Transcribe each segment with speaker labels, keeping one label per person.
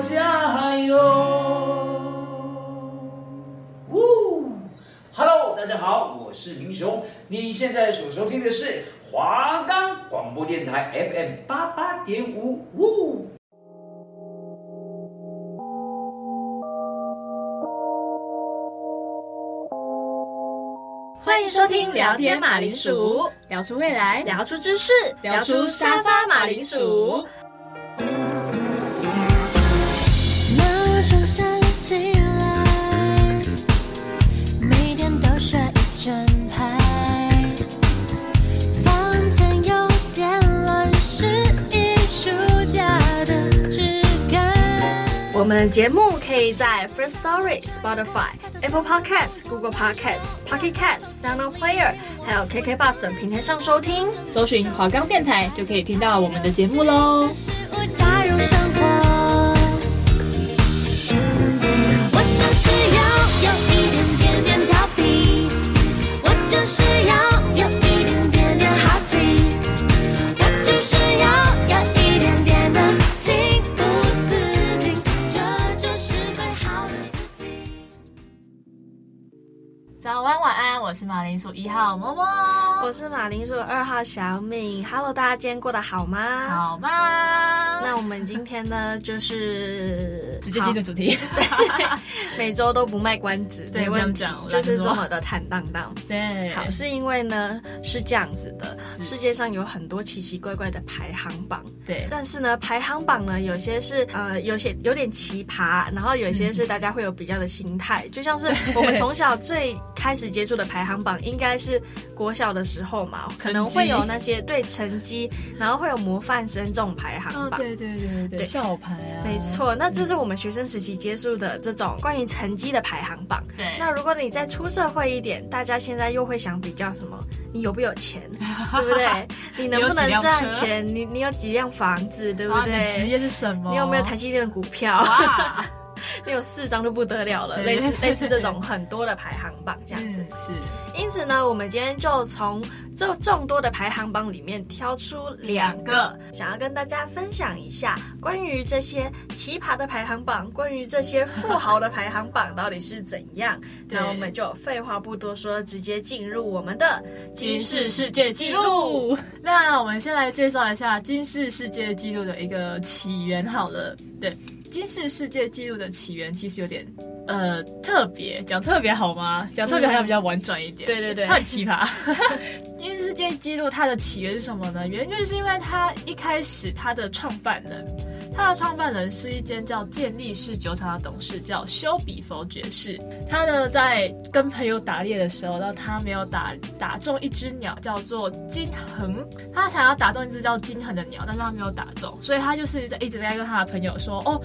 Speaker 1: 加油！呜，Hello，大家好，我是明雄，你现在所收听的是华冈广播电台 FM 八八点五，呜。
Speaker 2: 欢迎收听聊天马铃薯，
Speaker 3: 聊出未来，
Speaker 2: 聊出知识，
Speaker 3: 聊出沙发马铃薯。
Speaker 2: 们的节目可以在 First Story、Spotify、Apple Podcasts、Google Podcasts、Pocket Casts、SoundPlayer，还有 KK Bus 等平台上收听。
Speaker 3: 搜寻华冈电台就可以听到我们的节目喽。早我是马铃薯一号么么，
Speaker 2: 我是马铃薯二号小敏。Hello，大家今天过得好吗？
Speaker 3: 好吧。
Speaker 2: 那我们今天呢，就是
Speaker 3: 直接进入主题，
Speaker 2: 对，每周都不卖关子，
Speaker 3: 对，
Speaker 2: 没问题，就是这么的坦荡荡。
Speaker 3: 对，
Speaker 2: 好，是因为呢是这样子的，世界上有很多奇奇怪怪的排行榜，
Speaker 3: 对，
Speaker 2: 但是呢排行榜呢有些是呃有些有点奇葩，然后有些是大家会有比较的心态，就像是 我们从小最开始接触的排行榜应该是国小的时候嘛，可能会有那些对成绩，然后会有模范生这种排行榜，
Speaker 3: 哦、对对对对对，校排啊，
Speaker 2: 没错，那这是我们学生时期接触的这种关于成绩的排行榜。
Speaker 3: 对，
Speaker 2: 那如果你再出社会一点，大家现在又会想比较什么？你有不有钱，对不对？你能不能赚钱？你你有几辆房子，对不对？
Speaker 3: 职业是什么？
Speaker 2: 你有没有台积电的股票？哇 你有四张就不得了了，类似类似这种很多的排行榜这样子。
Speaker 3: 是，
Speaker 2: 因此呢，我们今天就从这众多的排行榜里面挑出两个，想要跟大家分享一下关于这些奇葩的排行榜，关于这些富豪的排行榜到底是怎样。那我们就废话不多说，直接进入我们的金氏世界纪录。
Speaker 3: 那我们先来介绍一下金氏世界纪录的一个起源好了，对。金氏世界纪录的起源其实有点呃特别，讲特别好吗？讲特别好像比较婉转一点。
Speaker 2: 对对对，
Speaker 3: 它很奇葩。金氏世界纪录它的起源是什么呢？原因就是因为它一开始它的创办人，它的创办人是一间叫健力士酒厂的董事，叫修比佛爵士。他呢在跟朋友打猎的时候，然后他没有打打中一只鸟，叫做金恒。他想要打中一只叫金恒的鸟，但是他没有打中，所以他就是在一直在跟他的朋友说哦。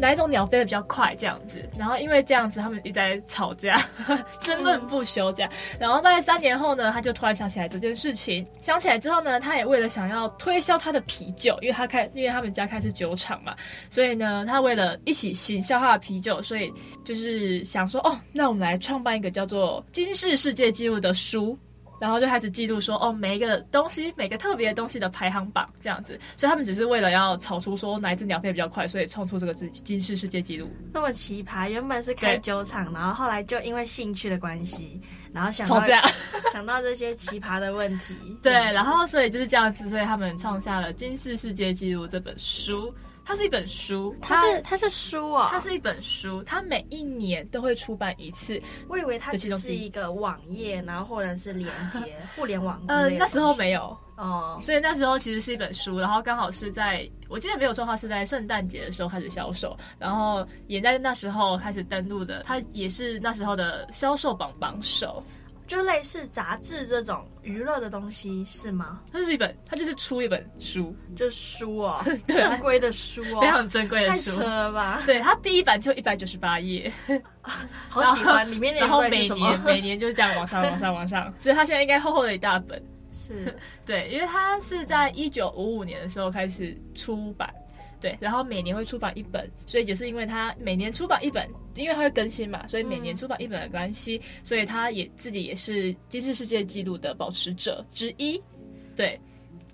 Speaker 3: 哪一种鸟飞得比较快？这样子，然后因为这样子，他们一直在吵架，争论不休。这样，然后在三年后呢，他就突然想起来这件事情。想起来之后呢，他也为了想要推销他的啤酒，因为他开，因为他们家开是酒厂嘛，所以呢，他为了一起行销他的啤酒，所以就是想说，哦，那我们来创办一个叫做《金氏世界纪录》的书。然后就开始记录说，哦，每一个东西，每个特别的东西的排行榜这样子，所以他们只是为了要炒出说哪一只鸟飞比较快，所以创出这个金金氏世界纪录。那么奇葩，原本是开酒厂，然后后来就因为兴趣的关系，然后想到这样，想到这些奇葩的问题。对，然后所以就是这样子，所以他们创下了金氏世界纪录这本书。它是一本书，它是它是书哦，它是一本书，它每一年都会出版一次。我以为它只是一个网页，然后或者是连接 互联网之类的。呃，那时候没有哦，所以那时候其实是一本书，然后刚好是在我记得没有错的话是在圣诞节的时候开始销售，然后也在那时候开始登录的，它也是那时候的销售榜榜首。就类似杂志这种娱乐的东西是吗？它就是一本，它就是出一本书，就是书哦，正规的书哦，非常正规的书，太扯了吧？对，它第一版就一百九十八页，好喜欢里面的。然后每年每年就这样往上往上往上，所以它现在应该厚厚的一大本。是对，因为它是在一九五五年的时候开始出版。对，然后每年会出版一本，所以就是因为他每年出版一本，因为他会更新嘛，所以每年出版一本的关系，嗯、所以他也自己也是金氏世界纪录的保持者之一。对，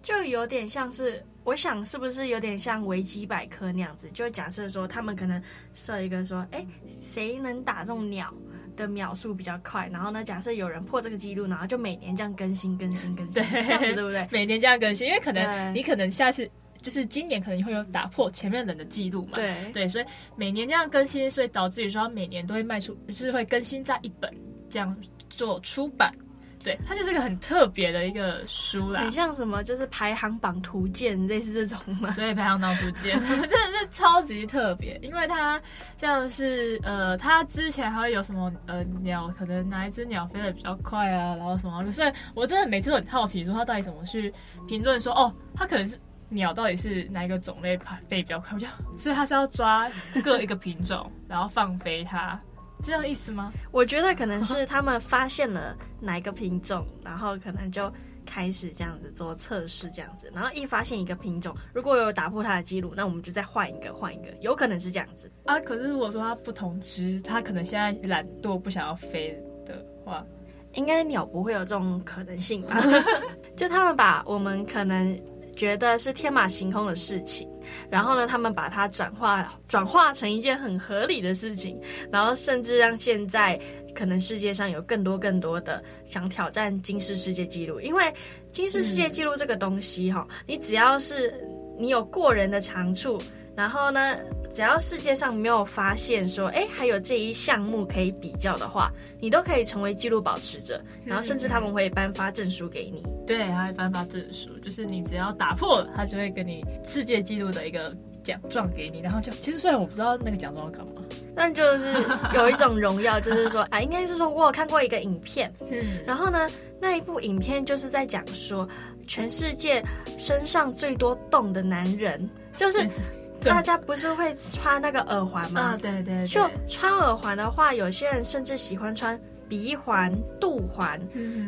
Speaker 3: 就有点像是
Speaker 2: 我想是不是有点像维基百科那样子？就假设说他们可能设一个说，哎，谁能打中鸟的秒数比较快？然后呢，假设有人破这个记录，然后就每年这样更新、更新、更新，对这样子对不对？
Speaker 3: 每年这样更新，因为可能你可能下次就是今年可能会有打破前面人的记录嘛。
Speaker 2: 对
Speaker 3: 对，所以每年这样更新，所以导致于说每年都会卖出，就是会更新在一本这样做出版。对，它就是个很特别的一个书啦，
Speaker 2: 很像什么，就是排行榜图鉴类似这种嘛。
Speaker 3: 对，排行榜图鉴 真的是超级特别，因为它像是呃，它之前还会有什么呃鸟，可能哪一只鸟飞得比较快啊，然后什么。所以我真的每次都很好奇，说它到底怎么去评论说哦，它可能是鸟到底是哪一个种类排飞比较快？我就所以它是要抓各一个品种，然后放飞它。是这样的意思吗？
Speaker 2: 我觉得可能是他们发现了哪一个品种，然后可能就开始这样子做测试，这样子，然后一发现一个品种，如果有打破它的记录，那我们就再换一个，换一个，有可能是这样子
Speaker 3: 啊。可是如果说它不同只，它可能现在懒惰不想要飞的话，
Speaker 2: 应该鸟不会有这种可能性吧？就他们把我们可能。觉得是天马行空的事情，然后呢，他们把它转化转化成一件很合理的事情，然后甚至让现在可能世界上有更多更多的想挑战金氏世界纪录，因为金氏世界纪录这个东西哈、你只要是你有过人的长处。然后呢，只要世界上没有发现说，哎，还有这一项目可以比较的话，你都可以成为纪录保持者。然后甚至他们会颁发证书给你。
Speaker 3: 对，他会颁发证书，就是你只要打破了，他就会给你世界纪录的一个奖状给你。然后就，其实虽然我不知道那个奖状要干嘛，
Speaker 2: 但就是有一种荣耀，就是说，啊，应该是说我有看过一个影片，
Speaker 3: 嗯，
Speaker 2: 然后呢，那一部影片就是在讲说，全世界身上最多洞的男人，就是。大家不是会穿那个耳环吗？
Speaker 3: 啊，对对，对。
Speaker 2: 就穿耳环的话，有些人甚至喜欢穿鼻环、肚环，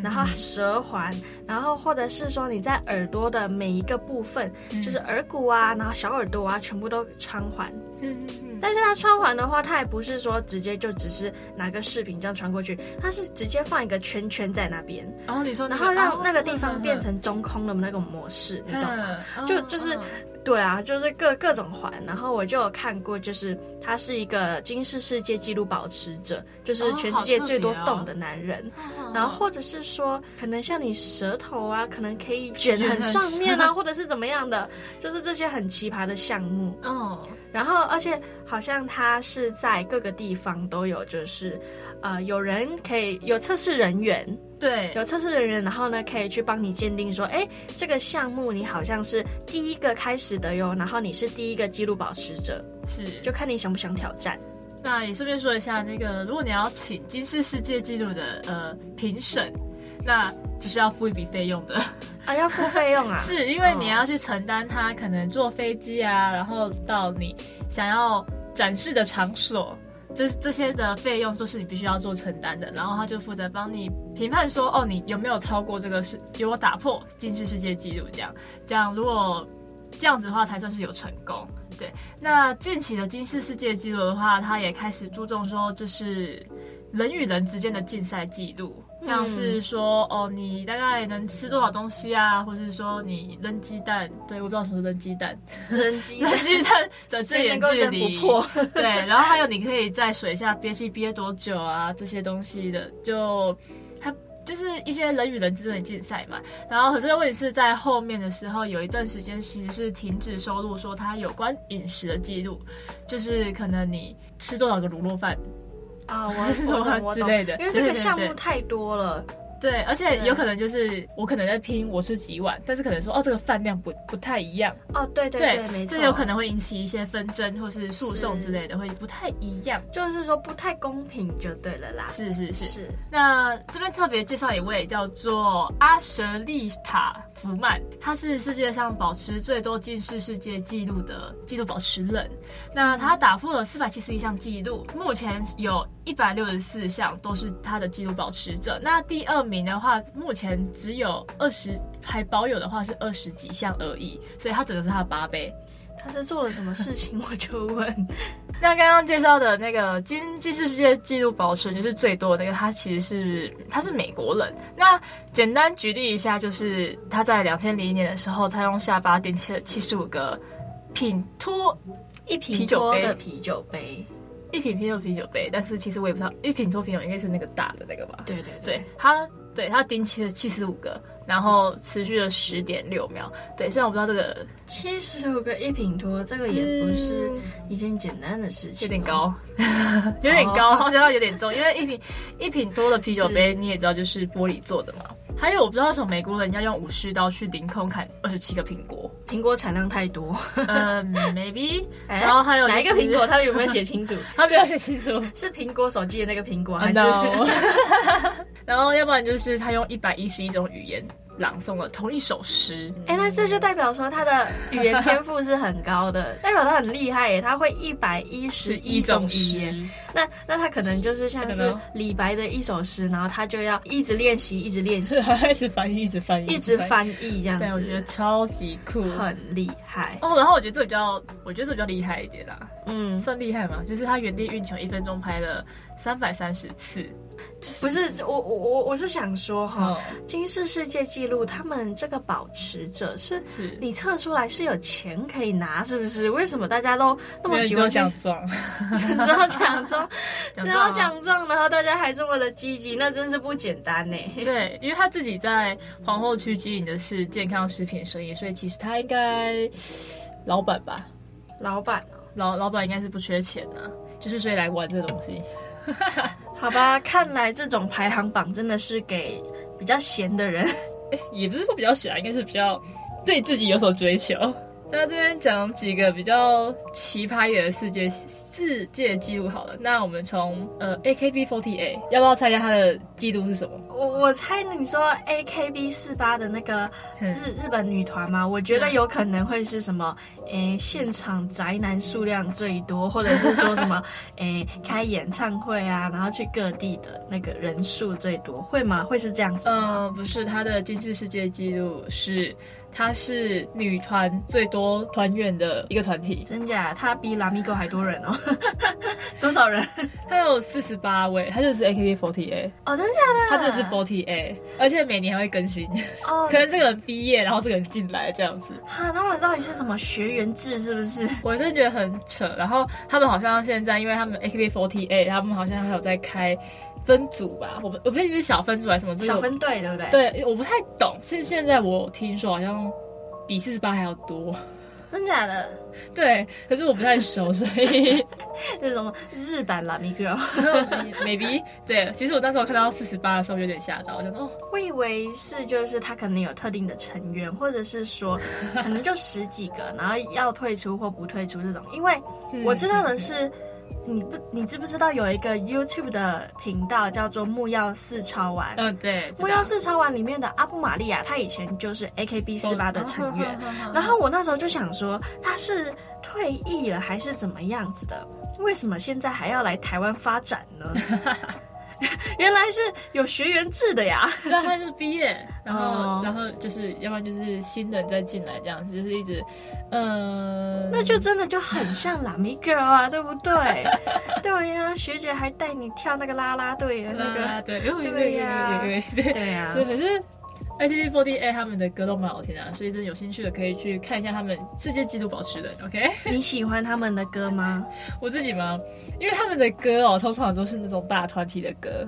Speaker 2: 然后舌环，然后或者是说你在耳朵的每一个部分，就是耳骨啊，然后小耳朵啊，全部都穿环。但是他穿环的话，他也不是说直接就只是拿个饰品这样穿过去，他是直接放一个圈圈在那边。
Speaker 3: 然后你说，
Speaker 2: 然后让那个地方变成中空的那个模式，你懂吗？就就是。对啊，就是各各种环，然后我就有看过，就是他是一个金氏世界纪录保持者，就是全世界最多洞的男人，哦哦、然后或者是说，可能像你舌头啊，可能可以卷很上面啊，或者是怎么样的，就是这些很奇葩的项目。
Speaker 3: 哦，
Speaker 2: 然后而且好像他是在各个地方都有，就是呃，有人可以有测试人员。
Speaker 3: 对，
Speaker 2: 有测试人员，然后呢，可以去帮你鉴定说，哎，这个项目你好像是第一个开始的哟，然后你是第一个记录保持者，
Speaker 3: 是，
Speaker 2: 就看你想不想挑战。
Speaker 3: 那也顺便说一下，那个如果你要请金氏世界纪录的呃评审，那就是要付一笔费用的
Speaker 2: 啊，要付费用啊，
Speaker 3: 是因为你要去承担他可能坐飞机啊，然后到你想要展示的场所。这这些的费用都是你必须要做承担的，然后他就负责帮你评判说，哦，你有没有超过这个是有我打破金氏世界纪录这样，这样如果这样子的话才算是有成功。对，那近期的金氏世界纪录的话，他也开始注重说，这是人与人之间的竞赛记录。像是说哦，你大概能吃多少东西啊？或者是说你扔鸡蛋？对，我不知道什么是扔鸡蛋，
Speaker 2: 扔鸡
Speaker 3: 扔鸡蛋的最远距离。对，然后还有你可以在水下憋气憋多久啊？这些东西的，就它就是一些人与人之间的竞赛嘛。然后可是问题是在后面的时候，有一段时间其实是停止收录说它有关饮食的记录，就是可能你吃多少个卤肉饭。
Speaker 2: 啊，我是 什么之类的，因为这个项目太多了。
Speaker 3: 对，而且有可能就是我可能在拼我吃几碗，但是可能说哦，这个饭量不不太一样。
Speaker 2: 哦，对对对，对没错，
Speaker 3: 这有可能会引起一些纷争或是诉讼之类的，会不太一样。
Speaker 2: 就是说不太公平就对了啦。
Speaker 3: 是是是。是那这边特别介绍一位叫做阿舍利塔福曼，他是世界上保持最多近视世界纪录的纪录保持人。那他打破了四百七十一项纪录，目前有一百六十四项都是他的纪录保持者。那第二名的话，目前只有二十，还保有的话是二十几项而已，所以它整个是他的八倍。
Speaker 2: 他是做了什么事情？我就问。
Speaker 3: 那刚刚介绍的那个金吉尼斯世界纪录保持人就是最多的那个，他其实是他是美国人。那简单举例一下，就是他在两千零一年的时候，他用下巴点起了七十五个品托
Speaker 2: 一品托的啤酒杯，
Speaker 3: 一瓶啤酒啤酒杯。但是其实我也不知道，一瓶托啤酒应该是那个大的那个吧？
Speaker 2: 对对对，
Speaker 3: 对他对它顶起了七十五个。然后持续了十点六秒，对，虽然我不知道这个
Speaker 2: 七十五个一品托，这个也不是一件简单的事情，
Speaker 3: 有点高，有点高，好像有点重，因为一瓶一品多的啤酒杯你也知道就是玻璃做的嘛。还有我不知道为什么美国人要用武士刀去凌空砍二十七个苹果，
Speaker 2: 苹果产量太多，
Speaker 3: 嗯，maybe。然后还有
Speaker 2: 哪一个苹果？他有没有写清楚？
Speaker 3: 他没有写清楚，
Speaker 2: 是苹果手机的那个苹果还是？
Speaker 3: 然后要不然就是他用一百一十一种语言。朗诵了同一首诗，
Speaker 2: 哎、欸，那这就代表说他的语言天赋是很高的，代表他很厉害耶，他会一百一十一种语言。那那他可能就是像是李白的一首诗，然后他就要一直练习，一直练习，
Speaker 3: 一直翻译，一直翻译，
Speaker 2: 一直翻译这样子。
Speaker 3: 对，我觉得超级酷，
Speaker 2: 很厉害。
Speaker 3: 哦。然后我觉得这比较，我觉得这比较厉害一点啦，嗯，算厉害嘛，就是他原地运球一分钟拍了三百三十次。
Speaker 2: 不是我我我我是想说哈，金氏世界纪录他们这个保持者是是你测出来是有钱可以拿是不是？为什么大家都那么喜欢
Speaker 3: 奖状？
Speaker 2: 只要奖状，只要奖状，然后大家还这么的积极，那真是不简单呢。
Speaker 3: 对，因为他自己在皇后区经营的是健康食品生意，所以其实他应该老板吧？
Speaker 2: 老板
Speaker 3: 老老板应该是不缺钱的，就是所以来玩这个东西。
Speaker 2: 好吧，看来这种排行榜真的是给比较闲的人，
Speaker 3: 也不是说比较闲，应该是比较对自己有所追求。那这边讲几个比较奇葩一点的世界世界纪录好了。那我们从呃 AKB48，要不要猜一下它的记录是什么？
Speaker 2: 我我猜你说 AKB48 的那个日日本女团嘛，我觉得有可能会是什么？诶、欸，现场宅男数量最多，或者是说什么？诶、欸，开演唱会啊，然后去各地的那个人数最多，会吗？会是这样子？
Speaker 3: 嗯，不是，它的金氏世界纪录是。他是女团最多团员的一个团体，
Speaker 2: 真假？她比 Lamigo 还多人哦，多少人？
Speaker 3: 她有四十八位，她就是 AKB48
Speaker 2: 哦，真的假的？
Speaker 3: 他就是48，而且每年还会更新哦。可能这个人毕业，然后这个人进来这样子。
Speaker 2: 哈，他们到底是什么学员制？是不是？
Speaker 3: 我真的觉得很扯。然后他们好像现在，因为他们 AKB48，他们好像还有在开。分组吧，我不我不确定是小分组还是什么，
Speaker 2: 小分队对不对？
Speaker 3: 对，我不太懂。现现在我听说好像比四十八还要多，
Speaker 2: 真假的？
Speaker 3: 对，可是我不太熟，所以
Speaker 2: 那什么日版拉米 girl
Speaker 3: maybe 对。其实我当时我看到四十八的时候有点吓到，我想说哦，
Speaker 2: 我以为是就是他可能有特定的成员，或者是说可能就十几个，然后要退出或不退出这种，因为我知道的是。你不，你知不知道有一个 YouTube 的频道叫做木曜四超玩？
Speaker 3: 嗯，对，
Speaker 2: 木曜四超玩里面的阿布玛利亚，他以前就是 AKB 四八的成员。然后我那时候就想说，他是退役了还是怎么样子的？为什么现在还要来台湾发展呢？原来是有学员制的呀！
Speaker 3: 那他就是毕业，然后、哦、然后就是要不然就是新人再进来这样子，就是一直，嗯，
Speaker 2: 那就真的就很像拉米 girl 啊，对不对？对呀、啊，学姐还带你跳那个啦啦队的那个，
Speaker 3: 对对呀，
Speaker 2: 对呀，
Speaker 3: 对，可是。AKB48 他们的歌都蛮好听的，所以真的有兴趣的可以去看一下他们世界纪录保持人。OK，
Speaker 2: 你喜欢他们的歌吗？
Speaker 3: 我自己吗？因为他们的歌哦，通常都是那种大团体的歌。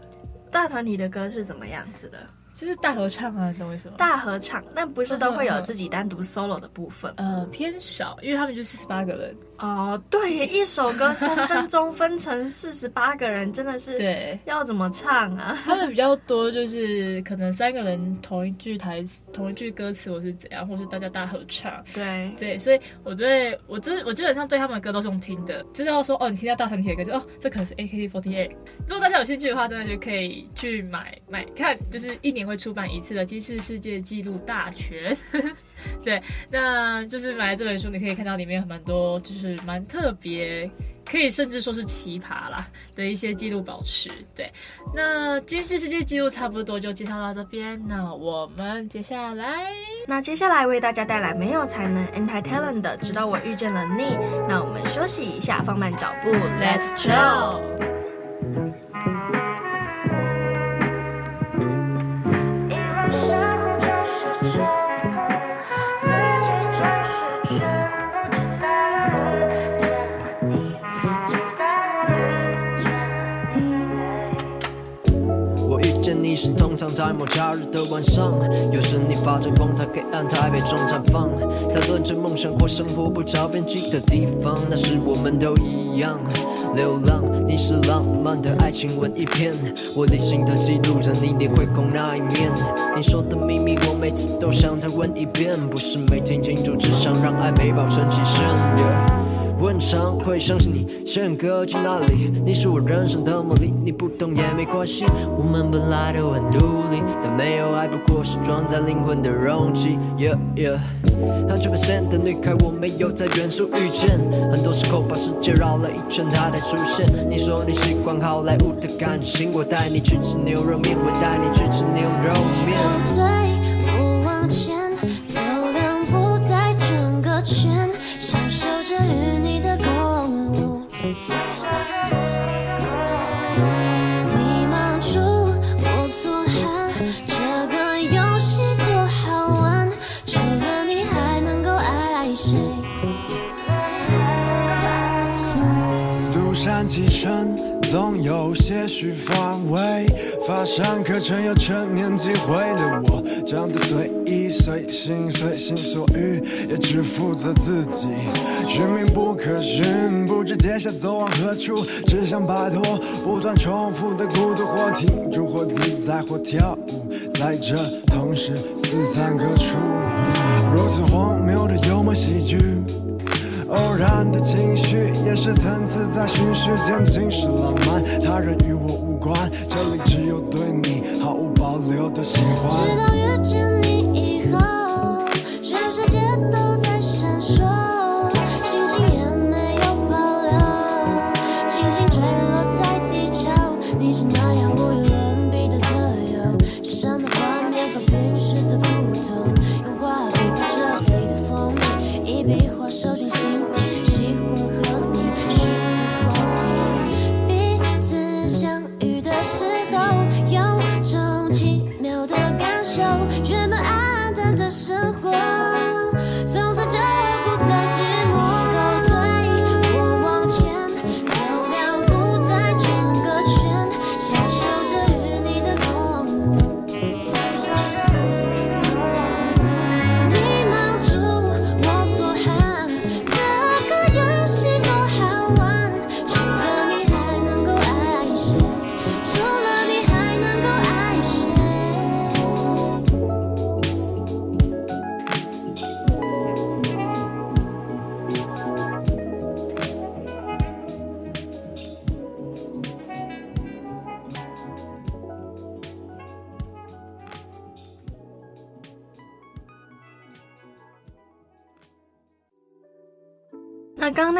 Speaker 2: 大团体的歌是怎么样子的？
Speaker 3: 就是大合唱啊，你懂我意思吗？
Speaker 2: 大合唱，但不是都会有自己单独 solo 的部分？
Speaker 3: 呃，偏少，因为他们就是十八个人。
Speaker 2: 哦，对，一首歌三分钟分成四十八个人，真的是对，要怎么唱啊？
Speaker 3: 他们比较多就是可能三个人同一句台词、同一句歌词，或是怎样，或是大家大合唱。
Speaker 2: 对
Speaker 3: 对，所以我对我真我基本上对他们的歌都是用听的，知道说哦，你听到大团体的歌就哦，这可能是 ak forty eight。如果大家有兴趣的话，真的就可以去买买看，就是一年会出版一次的《金氏世界纪录大全》。对，那就是买了这本书，你可以看到里面蛮多就是。是蛮特别，可以甚至说是奇葩啦的一些记录保持。对，那今世世界纪录差不多就介绍到这边，那我们接下来
Speaker 2: 那接下来为大家带来没有才能 Anti Talent 的，直到我遇见了你。那我们休息一下，放慢脚步，Let's chill。
Speaker 4: 在某假日的晚上，有时你发着光，在黑暗台北中绽放，谈论着梦想或生活不着边际的地方。那时我们都一样，流浪。你是浪漫的爱情文艺片，我理性的记录着你脸会红那一面。你说的秘密，我每次都想再问一遍，不是没听清楚，只想让暧昧保存期限。我很常会相信你，写歌去哪里？你是我人生的魔力，你不懂也没关系。我们本来都很独立，但没有爱，不过是装在灵魂的容器。Yeah yeah，很久不见的女孩，我没有在远处遇见，很多时候把世界绕了一圈，她才出现。你说你喜欢好莱坞的感情，我带你去吃牛肉面，我带你去吃牛肉面。
Speaker 5: 总有些许防卫，乏善可陈又趁年机会的我，长得随意随性随心所欲，也只负责自己。寻觅不可寻，不知接下走往何处，只想摆脱不断重复的孤独，或停住，或自在，或跳舞，在这同时四散各处，如此荒谬的幽默喜剧。偶然的情绪也是层次在循序渐进是浪漫，他人与我无关，这里只有对你毫无保留的喜欢。
Speaker 6: 直到遇见你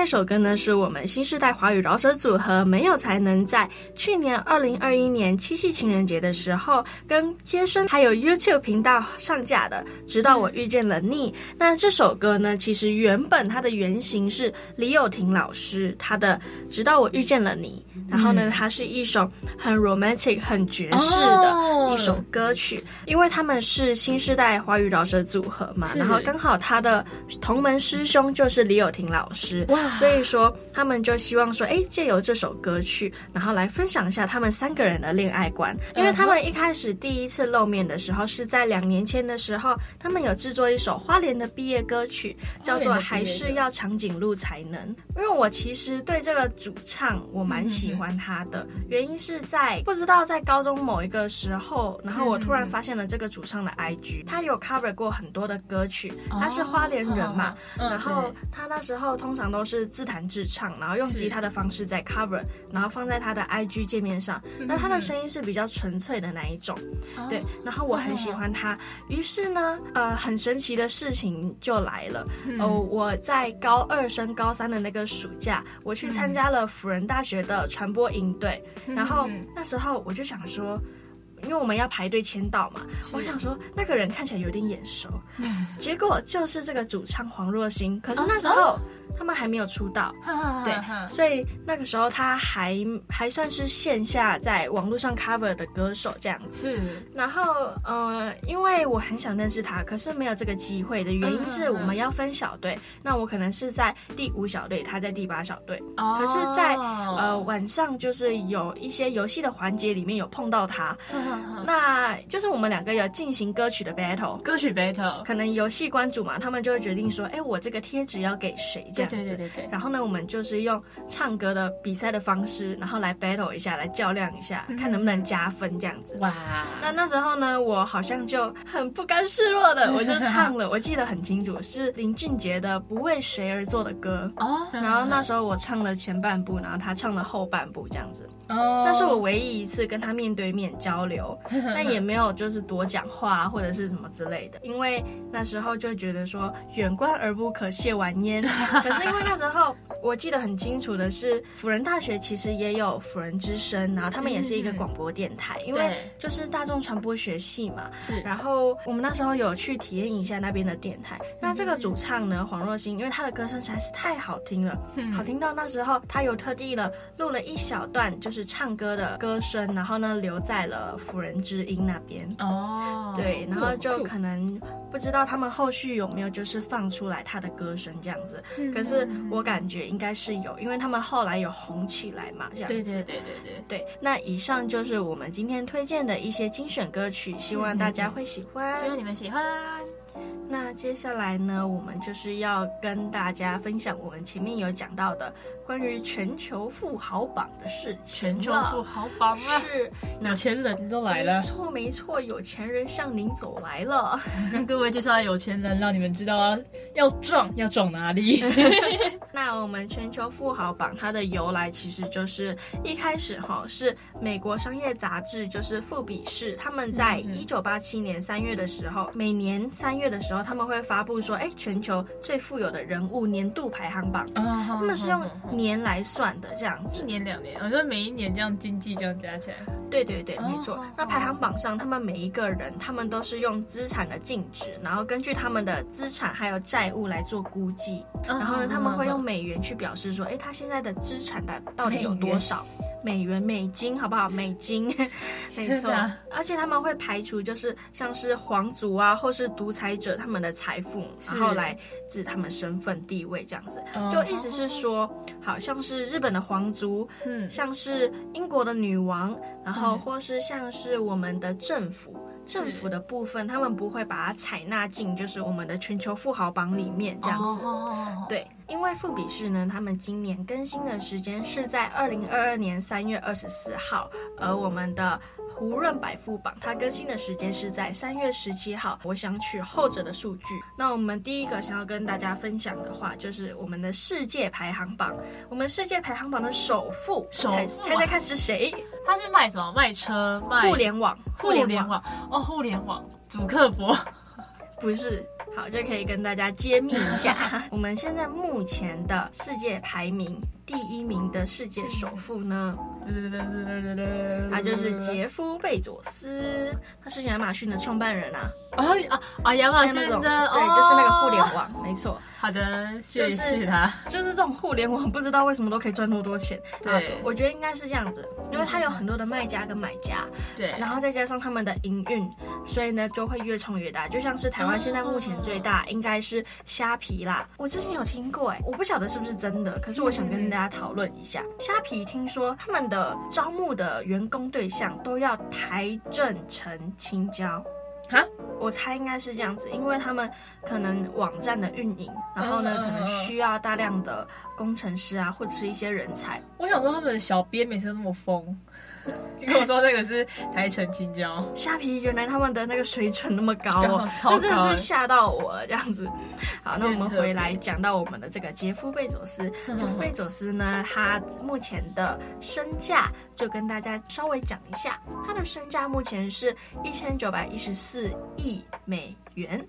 Speaker 2: 首歌呢，是我们新世代华语饶舌组合没有才能在去年二零二一年七夕情人节的时候跟接生还有 YouTube 频道上架的。直到我遇见了你。那这首歌呢，其实原本它的原型是李友廷老师他的《直到我遇见了你》，然后呢，它是一首很 romantic、很爵士的一首歌曲，因为他们是新时代华语饶舌组合嘛，然后刚好他的同门师兄就是李友廷老师。哇！所以说他们就希望说，哎，借由这首歌曲，然后来分享一下他们三个人的恋爱观。因为他们一开始第一次露面的时候是在两年前的时候，他们有制作一首花莲的毕业歌曲，叫做《还是要长颈鹿才能》。因为我其实对这个主唱我蛮喜欢他的，原因是在不知道在高中某一个时候，然后我突然发现了这个主唱的 IG，他有 cover 过很多的歌曲，他是花莲人嘛，然后他那时候通常。都是自弹自唱，然后用吉他的方式在 cover，然后放在他的 IG 界面上。那他的声音是比较纯粹的那一种，对。然后我很喜欢他，于是呢，呃，很神奇的事情就来了。哦，我在高二升高三的那个暑假，我去参加了辅仁大学的传播营队。然后那时候我就想说。因为我们要排队签到嘛，我想说那个人看起来有点眼熟，结果就是这个主唱黄若欣。可是那时候他们还没有出道，对，所以那个时候他还还算是线下在网络上 cover 的歌手这样子。然后呃，因为我很想认识他，可是没有这个机会的原因是我们要分小队，那我可能是在第五小队，他在第八小队。可是在，在呃晚上就是有一些游戏的环节里面有碰到他。那就是我们两个有进行歌曲的 battle，
Speaker 3: 歌曲 battle，
Speaker 2: 可能游戏关主嘛，他们就会决定说，哎，我这个贴纸要给谁这样子。对对对对。然后呢，我们就是用唱歌的比赛的方式，然后来 battle 一下，来较量一下，看能不能加分这样子。哇。那那时候呢，我好像就很不甘示弱的，我就唱了，我记得很清楚，是林俊杰的《不为谁而作的歌》哦。然后那时候我唱了前半部，然后他唱了后半部这样子。哦。那是我唯一一次跟他面对面交流。但也没有就是多讲话或者是什么之类的，因为那时候就觉得说远观而不可亵玩焉。可是因为那时候我记得很清楚的是，辅仁大学其实也有辅仁之声，然后他们也是一个广播电台，因为就是大众传播学系嘛。是。然后我们那时候有去体验一下那边的电台。那这个主唱呢，黄若欣，因为她的歌声实在是太好听了，好听到那时候她有特地了录了一小段就是唱歌的歌声，然后呢留在了辅仁。之音那边哦，对，然后就可能不知道他们后续有没有就是放出来她的歌声这样子，可是我感觉应该是有，因为他们后来有红起来嘛，这样子。对对对对对对。那以上就是我们今天推荐的一些精选歌曲，希望大家会喜欢，
Speaker 3: 希望你们喜欢。
Speaker 2: 那接下来呢，我们就是要跟大家分享我们前面有讲到的关于全球富豪榜的事情。
Speaker 3: 全球富豪榜啊，
Speaker 2: 是
Speaker 3: 有钱人都来了。
Speaker 2: 没错没错，有钱人向您走来了。
Speaker 3: 跟各位介绍有钱人，让你们知道啊，要撞要撞哪里。
Speaker 2: 那我们全球富豪榜它的由来，其实就是一开始哈是美国商业杂志，就是富比士，他们在一九八七年三月的时候，每年三月的时候。他们会发布说，哎，全球最富有的人物年度排行榜，他们是用年来算的，这样子，
Speaker 3: 一年两年，我觉得每一年这样经济这样加起来，
Speaker 2: 对对对，没错。那排行榜上，他们每一个人，他们都是用资产的净值，然后根据他们的资产还有债务来做估计，然后呢，他们会用美元去表示说，哎，他现在的资产的到底有多少？美元、美金，好不好？美金，没错。而且他们会排除，就是像是皇族啊，或是独裁者他们的财富，然后来指他们身份地位这样子。就意思是说，好像是日本的皇族，嗯，像是英国的女王，然后或是像是我们的政府。政府的部分，他们不会把它采纳进就是我们的全球富豪榜里面这样子。对，因为富比士呢，他们今年更新的时间是在二零二二年三月二十四号，而我们的胡润百富榜它更新的时间是在三月十七号。我想取后者的数据。那我们第一个想要跟大家分享的话，就是我们的世界排行榜。我们世界排行榜的首富，首富猜猜猜看是谁？
Speaker 3: 他是卖什么？卖车？卖
Speaker 2: 互联网？
Speaker 3: 互联网？哦，互联网。祖克伯？
Speaker 2: 不是。好，就可以跟大家揭秘一下，我们现在目前的世界排名第一名的世界首富呢，他就是杰夫·贝佐斯，他是亚马逊的创办人啊。
Speaker 3: 哦啊啊！亚马逊的，
Speaker 2: 对，就是那个互联网，没错。
Speaker 3: 好的，谢谢他。
Speaker 2: 就是这种互联网，不知道为什么都可以赚那么多钱。对，我觉得应该是这样子，因为他有很多的卖家跟买家，对，然后再加上他们的营运，所以呢就会越创越大。就像是台湾现在目前最大应该是虾皮啦，我之前有听过，哎，我不晓得是不是真的，可是我想跟大家讨论一下。虾皮听说他们的招募的员工对象都要台正成青椒。哈，我猜应该是这样子，因为他们可能网站的运营，然后呢，可能需要大量的工程师啊，或者是一些人才。
Speaker 3: 我想说，他们的小编每次都那么疯。你跟我说那个是台城青椒
Speaker 2: 虾皮，原来他们的那个水准那么高哦，那真的是吓到我了这样子。好，那我们回来讲到我们的这个杰夫贝佐斯。杰夫贝佐斯呢，他目前的身价就跟大家稍微讲一下，他的身价目前是一千九百一十四亿美元。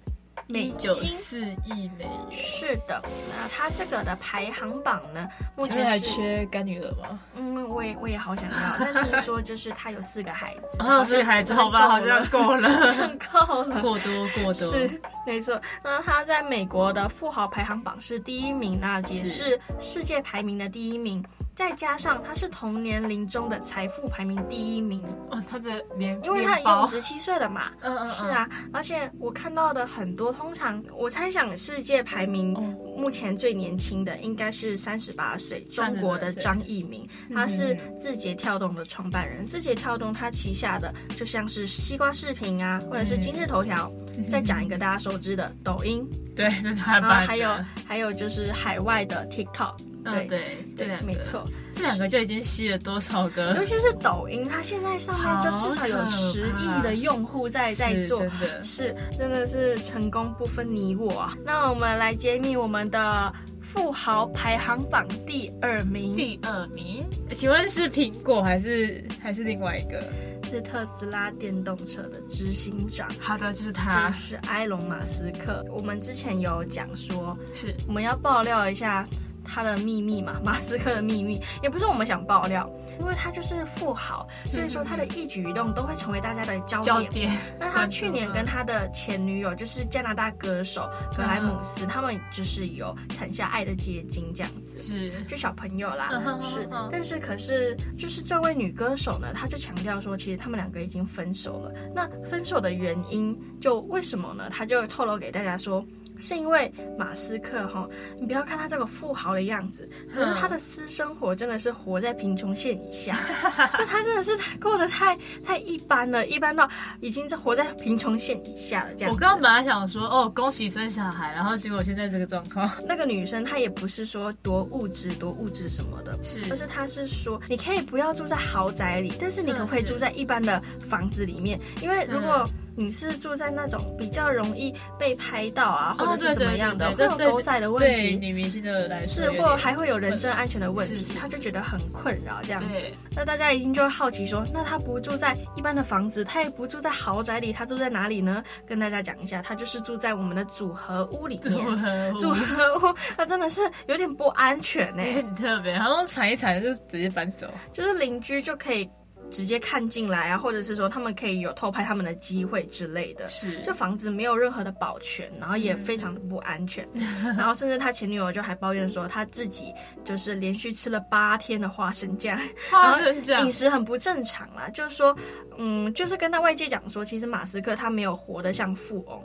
Speaker 2: 美
Speaker 3: 一九
Speaker 2: 金。
Speaker 3: 四亿美元。
Speaker 2: 是的，那它这个的排行榜呢，目
Speaker 3: 请
Speaker 2: 问还
Speaker 3: 缺干女儿吗？
Speaker 2: 嗯，我也我也好想要，但听说就是他有四个孩子，
Speaker 3: 啊，这个孩子好吧，好像够
Speaker 2: 好
Speaker 3: 了，
Speaker 2: 像 够了。
Speaker 3: 过多过多。
Speaker 2: 是没错，那他在美国的富豪排行榜是第一名，那也是世界排名的第一名。再加上他是同年龄中的财富排名第一名，
Speaker 3: 哦，他的年，
Speaker 2: 因为他已经五十七岁了嘛。
Speaker 3: 嗯嗯，
Speaker 2: 是啊，而且我看到的很多，通常我猜想世界排名目前最年轻的应该是三十八岁，中国的张一鸣，他是字节跳动的创办人。字节跳动他旗下的就像是西瓜视频啊，或者是今日头条，再讲一个大家熟知的抖音，
Speaker 3: 对，那他
Speaker 2: 然后还有还有就是海外的 TikTok。
Speaker 3: 对对对，
Speaker 2: 没错，
Speaker 3: 这两个就已经吸了多少个？
Speaker 2: 尤其是抖音，它现在上面就至少有十亿的用户在在做，是真的是成功不分你我啊！那我们来揭秘我们的富豪排行榜第二名。
Speaker 3: 第二名，请问是苹果还是还是另外一个？
Speaker 2: 是特斯拉电动车的执行长。
Speaker 3: 好的，就是他，
Speaker 2: 就是埃隆·马斯克。我们之前有讲说，
Speaker 3: 是
Speaker 2: 我们要爆料一下。他的秘密嘛，马斯克的秘密也不是我们想爆料，因为他就是富豪，所以说他的一举一动都会成为大家的焦点。焦点。那他去年跟他的前女友，就是加拿大歌手格莱姆斯，他们就是有产下爱的结晶这样子，
Speaker 3: 是
Speaker 2: 就小朋友啦，是。但是可是就是这位女歌手呢，她就强调说，其实他们两个已经分手了。那分手的原因就为什么呢？她就透露给大家说。是因为马斯克哈，你不要看他这个富豪的样子，可是他的私生活真的是活在贫穷线以下，就他真的是过得太太一般了，一般到已经是活在贫穷线以下了这样。
Speaker 3: 我刚刚本来想说哦，恭喜生小孩，然后结果现在这个状况。
Speaker 2: 那个女生她也不是说多物质多物质什么的，是，而是她是说你可以不要住在豪宅里，但是你可不可以住在一般的房子里面？因为如果你是住在那种比较容易被拍到啊，或者是怎么样的，会有狗仔的问题。
Speaker 3: 对女明星的来，
Speaker 2: 是或还会有人身安全的问题，他就觉得很困扰这样子。那大家一定就会好奇说，那他不住在一般的房子，他也不住在豪宅里，他住在哪里呢？跟大家讲一下，他就是住在我们的组合屋里面。组合屋，组合屋，他真的是有点不安全呢，
Speaker 3: 很特别，然后踩一踩就直接搬走，
Speaker 2: 就是邻居就可以。直接看进来啊，或者是说他们可以有偷拍他们的机会之类的。是，就房子没有任何的保全，然后也非常的不安全。嗯、然后甚至他前女友就还抱怨说，他自己就是连续吃了八天的花生酱，花生酱，饮食很不正常啦。就是说，嗯，就是跟他外界讲说，其实马斯克他没有活得像富翁。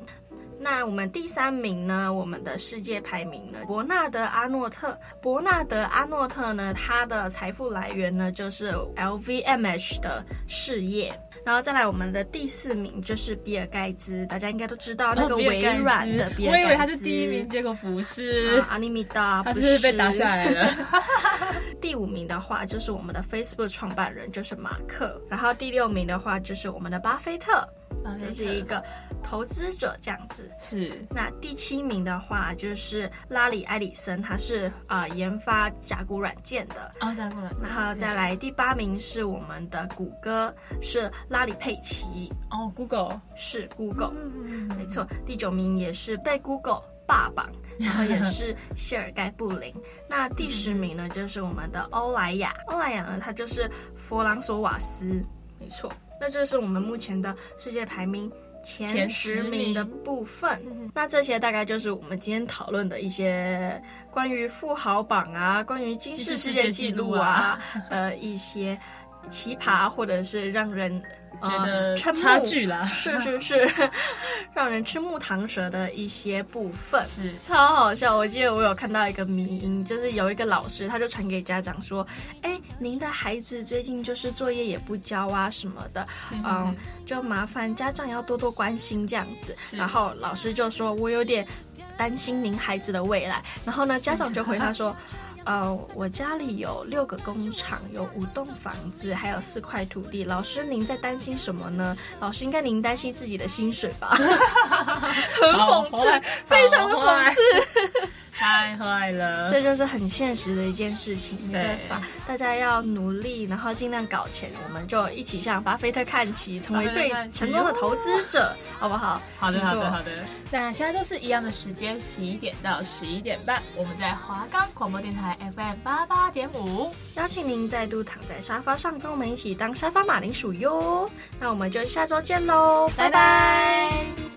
Speaker 2: 那我们第三名呢？我们的世界排名呢？伯纳德阿诺特。伯纳德阿诺特呢？他的财富来源呢，就是 LVMH 的事业。然后再来我们的第四名就是比尔盖茨，大家应该都知道那个微软的比尔盖茨。
Speaker 3: 我以为他是第一名，结果不是。
Speaker 2: 阿尼米达不
Speaker 3: 是被打下来了。
Speaker 2: 第五名的话就是我们的 Facebook 创办人，就是马克。然后第六名的话就是我们的巴菲特。就是一个投资者这样子，是。那第七名的话就是拉里·埃里森，他是啊、呃、研发甲骨软件的
Speaker 3: 哦，甲骨软。
Speaker 2: 然后再来第八名是我们的谷歌，是拉里·佩奇
Speaker 3: 哦，Google
Speaker 2: 是 Google，嗯、没错。第九名也是被 Google 霸榜，然后也是 谢尔盖·布林。那第十名呢，就是我们的欧莱雅，欧莱雅呢，它就是弗朗索瓦斯，没错。那这是我们目前的世界排名前十名的部分。那这些大概就是我们今天讨论的一些关于富豪榜啊，关于金氏世界纪录啊的一些奇葩，或者是让人。
Speaker 3: 觉得差距啦，
Speaker 2: 是是是，让人吃木糖舌的一些部分是超好笑。我记得我有看到一个迷音，就是有一个老师，他就传给家长说：“哎，您的孩子最近就是作业也不交啊什么的，嗯，就麻烦家长要多多关心这样子。”然后老师就说：“我有点担心您孩子的未来。”然后呢，家长就回他说。呃，我家里有六个工厂，有五栋房子，还有四块土地。老师，您在担心什么呢？老师，应该您担心自己的薪水吧？很讽刺，非常的讽刺。
Speaker 3: 太坏了，
Speaker 2: 这就是很现实的一件事情，没
Speaker 3: 对
Speaker 2: 办法，大家要努力，然后尽量搞钱，我们就一起向巴菲特看齐，成为最成功的投资者，好不好？
Speaker 3: 好的，好的，好的。那现在就是一样的时间，十一点到十一点半，我们在华冈广播电台 FM 八八点五，
Speaker 2: 邀请您再度躺在沙发上，跟我们一起当沙发马铃薯哟。那我们就下周见喽，拜拜。